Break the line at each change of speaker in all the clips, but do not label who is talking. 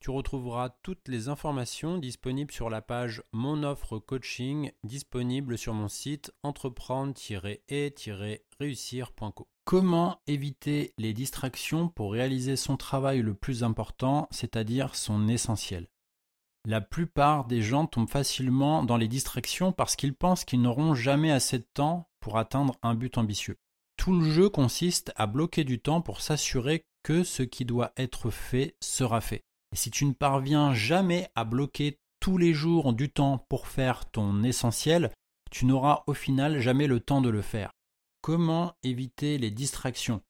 Tu retrouveras toutes les informations disponibles sur la page Mon offre coaching disponible sur mon site entreprendre-et-réussir.co. Comment éviter les distractions pour réaliser son travail le plus important, c'est-à-dire son essentiel? La plupart des gens tombent facilement dans les distractions parce qu'ils pensent qu'ils n'auront jamais assez de temps pour atteindre un but ambitieux. Tout le jeu consiste à bloquer du temps pour s'assurer que ce qui doit être fait sera fait. Et si tu ne parviens jamais à bloquer tous les jours du temps pour faire ton essentiel, tu n'auras au final jamais le temps de le faire. Comment éviter les distractions?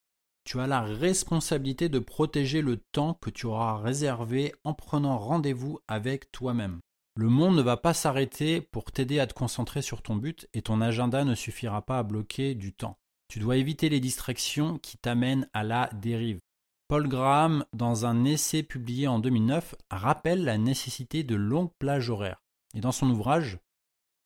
Tu as la responsabilité de protéger le temps que tu auras réservé en prenant rendez-vous avec toi-même. Le monde ne va pas s'arrêter pour t'aider à te concentrer sur ton but et ton agenda ne suffira pas à bloquer du temps. Tu dois éviter les distractions qui t'amènent à la dérive. Paul Graham, dans un essai publié en 2009, rappelle la nécessité de longues plages horaires. Et dans son ouvrage,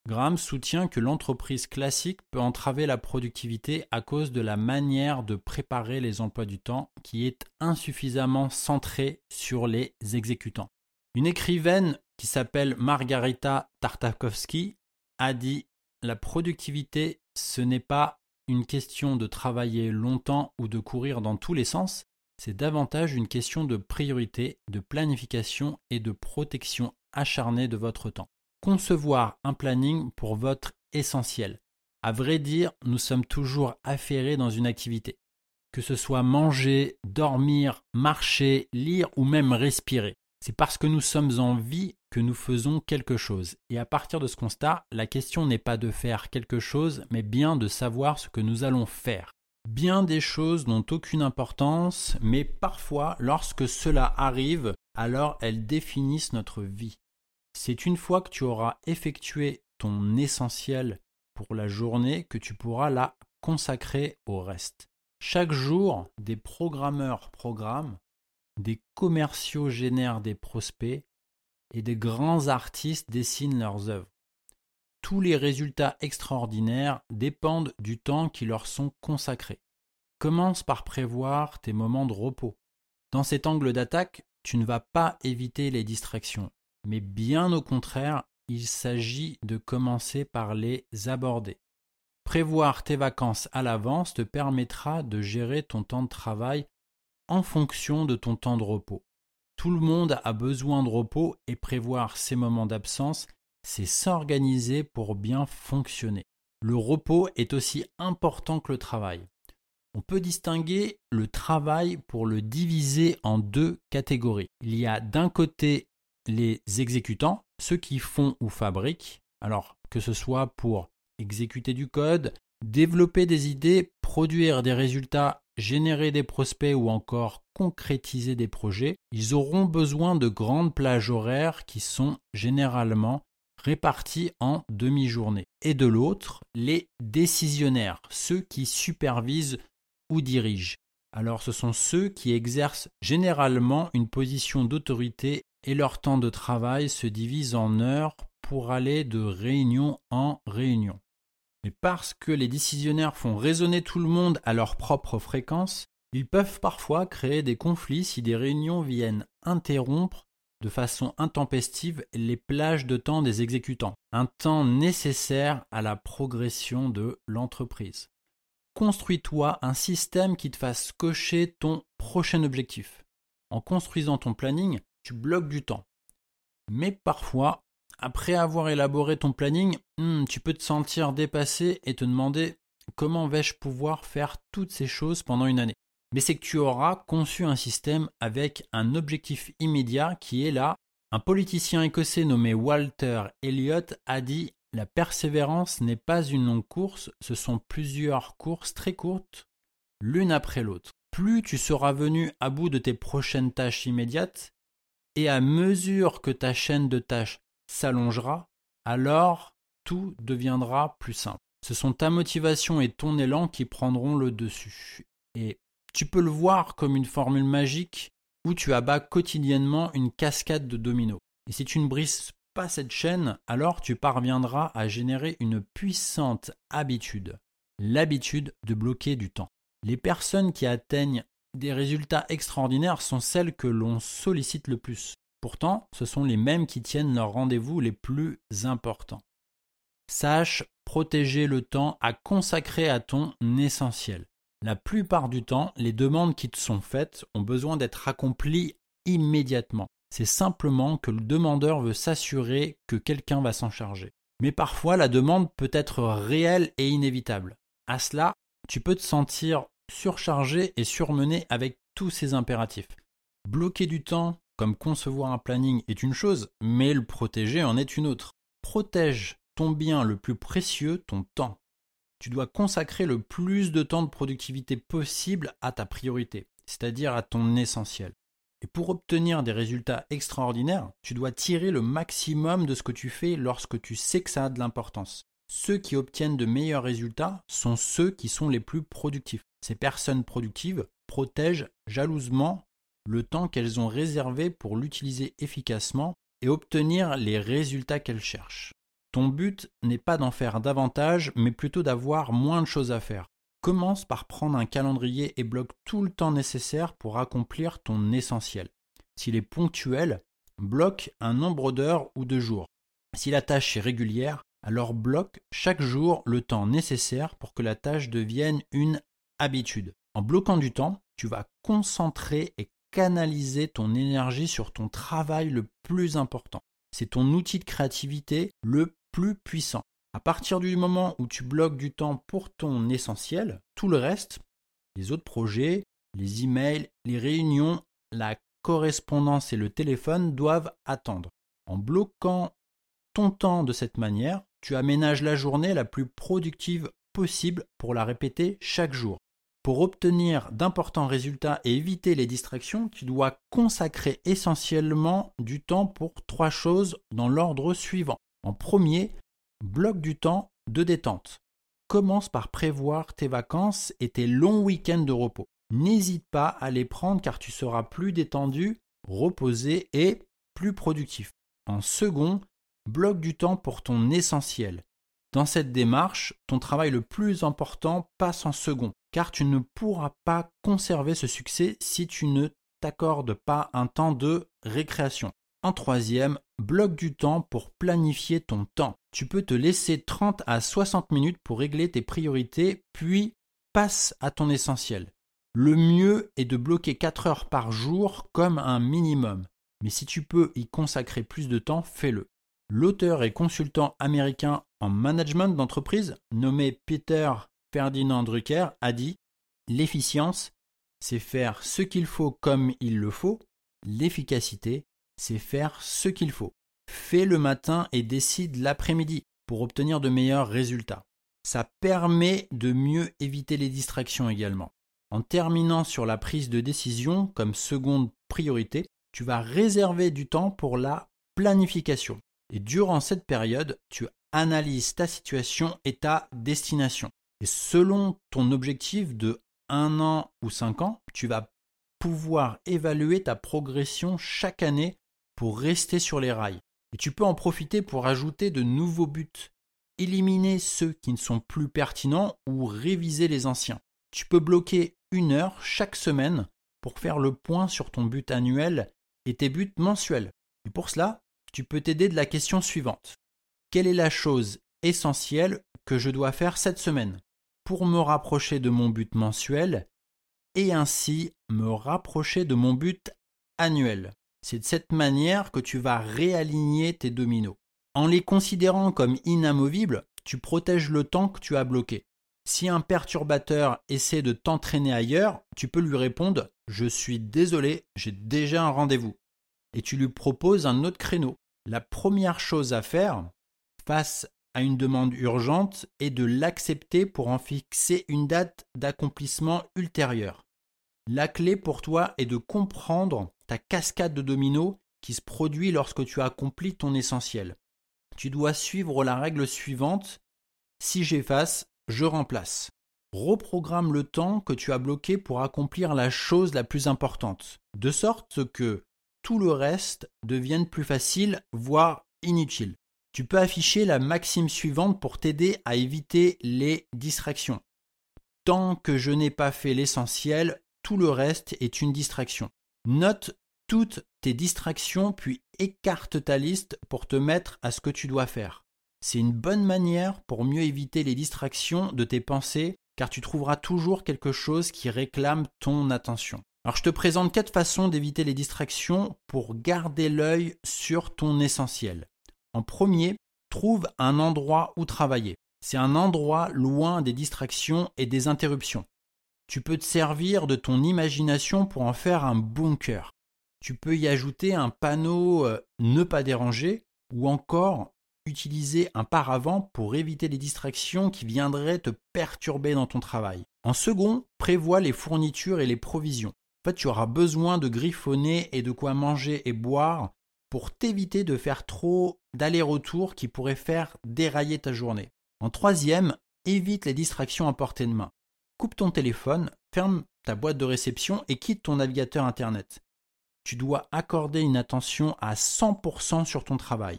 Graham soutient que l'entreprise classique peut entraver la productivité à cause de la manière de préparer les emplois du temps qui est insuffisamment centrée sur les exécutants. Une écrivaine qui s'appelle Margarita Tartakovsky a dit La productivité, ce n'est pas une question de travailler longtemps ou de courir dans tous les sens, c'est davantage une question de priorité, de planification et de protection acharnée de votre temps. Concevoir un planning pour votre essentiel. À vrai dire, nous sommes toujours affairés dans une activité. Que ce soit manger, dormir, marcher, lire ou même respirer. C'est parce que nous sommes en vie que nous faisons quelque chose. Et à partir de ce constat, la question n'est pas de faire quelque chose, mais bien de savoir ce que nous allons faire. Bien des choses n'ont aucune importance, mais parfois, lorsque cela arrive, alors elles définissent notre vie. C'est une fois que tu auras effectué ton essentiel pour la journée que tu pourras la consacrer au reste. Chaque jour, des programmeurs programment, des commerciaux génèrent des prospects et des grands artistes dessinent leurs œuvres tous les résultats extraordinaires dépendent du temps qui leur sont consacrés. Commence par prévoir tes moments de repos. Dans cet angle d'attaque, tu ne vas pas éviter les distractions, mais bien au contraire, il s'agit de commencer par les aborder. Prévoir tes vacances à l'avance te permettra de gérer ton temps de travail en fonction de ton temps de repos. Tout le monde a besoin de repos et prévoir ses moments d'absence c'est s'organiser pour bien fonctionner. Le repos est aussi important que le travail. On peut distinguer le travail pour le diviser en deux catégories. Il y a d'un côté les exécutants, ceux qui font ou fabriquent, alors que ce soit pour exécuter du code, développer des idées, produire des résultats, générer des prospects ou encore concrétiser des projets, ils auront besoin de grandes plages horaires qui sont généralement répartis en demi-journée. Et de l'autre, les décisionnaires, ceux qui supervisent ou dirigent. Alors ce sont ceux qui exercent généralement une position d'autorité et leur temps de travail se divise en heures pour aller de réunion en réunion. Mais parce que les décisionnaires font résonner tout le monde à leur propre fréquence, ils peuvent parfois créer des conflits si des réunions viennent interrompre de façon intempestive les plages de temps des exécutants, un temps nécessaire à la progression de l'entreprise. Construis-toi un système qui te fasse cocher ton prochain objectif. En construisant ton planning, tu bloques du temps. Mais parfois, après avoir élaboré ton planning, hmm, tu peux te sentir dépassé et te demander comment vais-je pouvoir faire toutes ces choses pendant une année Mais c'est que tu auras conçu un système avec un objectif immédiat qui est là. Un politicien écossais nommé Walter Elliott a dit La persévérance n'est pas une longue course, ce sont plusieurs courses très courtes, l'une après l'autre. Plus tu seras venu à bout de tes prochaines tâches immédiates, et à mesure que ta chaîne de tâches s'allongera, alors tout deviendra plus simple. Ce sont ta motivation et ton élan qui prendront le dessus. Et tu peux le voir comme une formule magique où tu abats quotidiennement une cascade de dominos. Et si tu ne brises pas cette chaîne, alors tu parviendras à générer une puissante habitude, l'habitude de bloquer du temps. Les personnes qui atteignent des résultats extraordinaires sont celles que l'on sollicite le plus. Pourtant, ce sont les mêmes qui tiennent leurs rendez-vous les plus importants. Sache protéger le temps à consacrer à ton essentiel. La plupart du temps, les demandes qui te sont faites ont besoin d'être accomplies immédiatement. C'est simplement que le demandeur veut s'assurer que quelqu'un va s'en charger. Mais parfois, la demande peut être réelle et inévitable. À cela, tu peux te sentir surchargé et surmené avec tous ces impératifs. Bloquer du temps, comme concevoir un planning, est une chose, mais le protéger en est une autre. Protège ton bien le plus précieux, ton temps. Tu dois consacrer le plus de temps de productivité possible à ta priorité, c'est-à-dire à ton essentiel. Et pour obtenir des résultats extraordinaires, tu dois tirer le maximum de ce que tu fais lorsque tu sais que ça a de l'importance. Ceux qui obtiennent de meilleurs résultats sont ceux qui sont les plus productifs. Ces personnes productives protègent jalousement le temps qu'elles ont réservé pour l'utiliser efficacement et obtenir les résultats qu'elles cherchent. Ton but n'est pas d'en faire davantage, mais plutôt d'avoir moins de choses à faire. Commence par prendre un calendrier et bloque tout le temps nécessaire pour accomplir ton essentiel. S'il est ponctuel, bloque un nombre d'heures ou de jours. Si la tâche est régulière, alors bloque chaque jour le temps nécessaire pour que la tâche devienne une habitude. En bloquant du temps, tu vas concentrer et canaliser ton énergie sur ton travail le plus important. C'est ton outil de créativité le plus puissant. À partir du moment où tu bloques du temps pour ton essentiel, tout le reste, les autres projets, les emails, les réunions, la correspondance et le téléphone doivent attendre. En bloquant ton temps de cette manière, tu aménages la journée la plus productive possible pour la répéter chaque jour. Pour obtenir d'importants résultats et éviter les distractions, tu dois consacrer essentiellement du temps pour trois choses dans l'ordre suivant. En premier, bloque du temps de détente. Commence par prévoir tes vacances et tes longs week-ends de repos. N'hésite pas à les prendre car tu seras plus détendu, reposé et plus productif. En second, bloque du temps pour ton essentiel. Dans cette démarche, ton travail le plus important passe en second, car tu ne pourras pas conserver ce succès si tu ne t'accordes pas un temps de récréation. En troisième, bloque du temps pour planifier ton temps. Tu peux te laisser 30 à 60 minutes pour régler tes priorités, puis passe à ton essentiel. Le mieux est de bloquer 4 heures par jour comme un minimum. Mais si tu peux y consacrer plus de temps, fais-le. L'auteur et consultant américain en management d'entreprise, nommé Peter Ferdinand Drucker, a dit L'efficience, c'est faire ce qu'il faut comme il le faut. L'efficacité, c'est faire ce qu'il faut. Fais le matin et décide l'après-midi pour obtenir de meilleurs résultats. Ça permet de mieux éviter les distractions également. En terminant sur la prise de décision comme seconde priorité, tu vas réserver du temps pour la planification. Et durant cette période, tu analyses ta situation et ta destination. Et selon ton objectif de 1 an ou 5 ans, tu vas pouvoir évaluer ta progression chaque année pour rester sur les rails. Et tu peux en profiter pour ajouter de nouveaux buts, éliminer ceux qui ne sont plus pertinents ou réviser les anciens. Tu peux bloquer une heure chaque semaine pour faire le point sur ton but annuel et tes buts mensuels. Et pour cela, tu peux t'aider de la question suivante. Quelle est la chose essentielle que je dois faire cette semaine pour me rapprocher de mon but mensuel et ainsi me rapprocher de mon but annuel? C'est de cette manière que tu vas réaligner tes dominos. En les considérant comme inamovibles, tu protèges le temps que tu as bloqué. Si un perturbateur essaie de t'entraîner ailleurs, tu peux lui répondre Je suis désolé, j'ai déjà un rendez-vous. Et tu lui proposes un autre créneau. La première chose à faire, face à une demande urgente, est de l'accepter pour en fixer une date d'accomplissement ultérieure. La clé pour toi est de comprendre ta cascade de dominos qui se produit lorsque tu accomplis ton essentiel. Tu dois suivre la règle suivante si j'efface, je remplace. Reprogramme le temps que tu as bloqué pour accomplir la chose la plus importante, de sorte que tout le reste devienne plus facile, voire inutile. Tu peux afficher la maxime suivante pour t'aider à éviter les distractions. Tant que je n'ai pas fait l'essentiel, tout le reste est une distraction. Note toutes tes distractions puis écarte ta liste pour te mettre à ce que tu dois faire. C'est une bonne manière pour mieux éviter les distractions de tes pensées car tu trouveras toujours quelque chose qui réclame ton attention. Alors je te présente quatre façons d'éviter les distractions pour garder l'œil sur ton essentiel. En premier, trouve un endroit où travailler. C'est un endroit loin des distractions et des interruptions. Tu peux te servir de ton imagination pour en faire un bunker. Tu peux y ajouter un panneau euh, ne pas déranger ou encore utiliser un paravent pour éviter les distractions qui viendraient te perturber dans ton travail. En second, prévois les fournitures et les provisions. En fait, tu auras besoin de griffonner et de quoi manger et boire pour t'éviter de faire trop d'allers-retours qui pourraient faire dérailler ta journée. En troisième, évite les distractions à portée de main. Coupe ton téléphone, ferme ta boîte de réception et quitte ton navigateur Internet. Tu dois accorder une attention à 100% sur ton travail.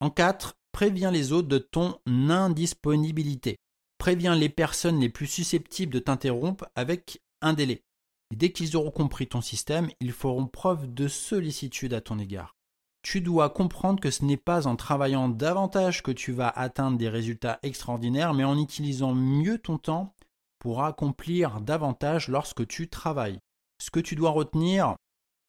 En 4, préviens les autres de ton indisponibilité. Préviens les personnes les plus susceptibles de t'interrompre avec un délai. Dès qu'ils auront compris ton système, ils feront preuve de sollicitude à ton égard. Tu dois comprendre que ce n'est pas en travaillant davantage que tu vas atteindre des résultats extraordinaires, mais en utilisant mieux ton temps pour accomplir davantage lorsque tu travailles. Ce que tu dois retenir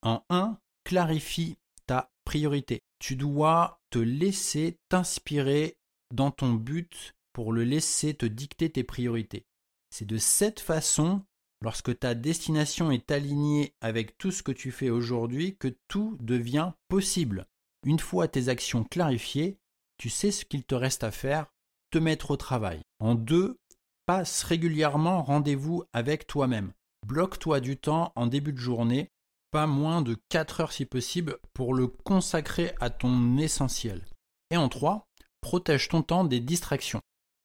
en 1, clarifie ta priorité. Tu dois te laisser t'inspirer dans ton but pour le laisser te dicter tes priorités. C'est de cette façon lorsque ta destination est alignée avec tout ce que tu fais aujourd'hui que tout devient possible. Une fois tes actions clarifiées, tu sais ce qu'il te reste à faire, te mettre au travail. En deux, passe régulièrement rendez-vous avec toi-même. Bloque-toi du temps en début de journée, pas moins de 4 heures si possible, pour le consacrer à ton essentiel. Et en trois, protège ton temps des distractions.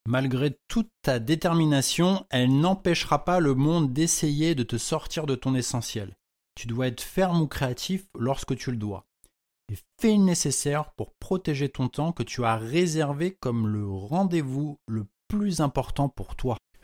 Malgré toute ta détermination, elle n'empêchera pas le monde d'essayer de te sortir de ton essentiel. Tu dois être ferme ou créatif lorsque tu le dois. Et fais le nécessaire pour protéger ton temps que tu as réservé comme le rendez-vous le plus important pour toi.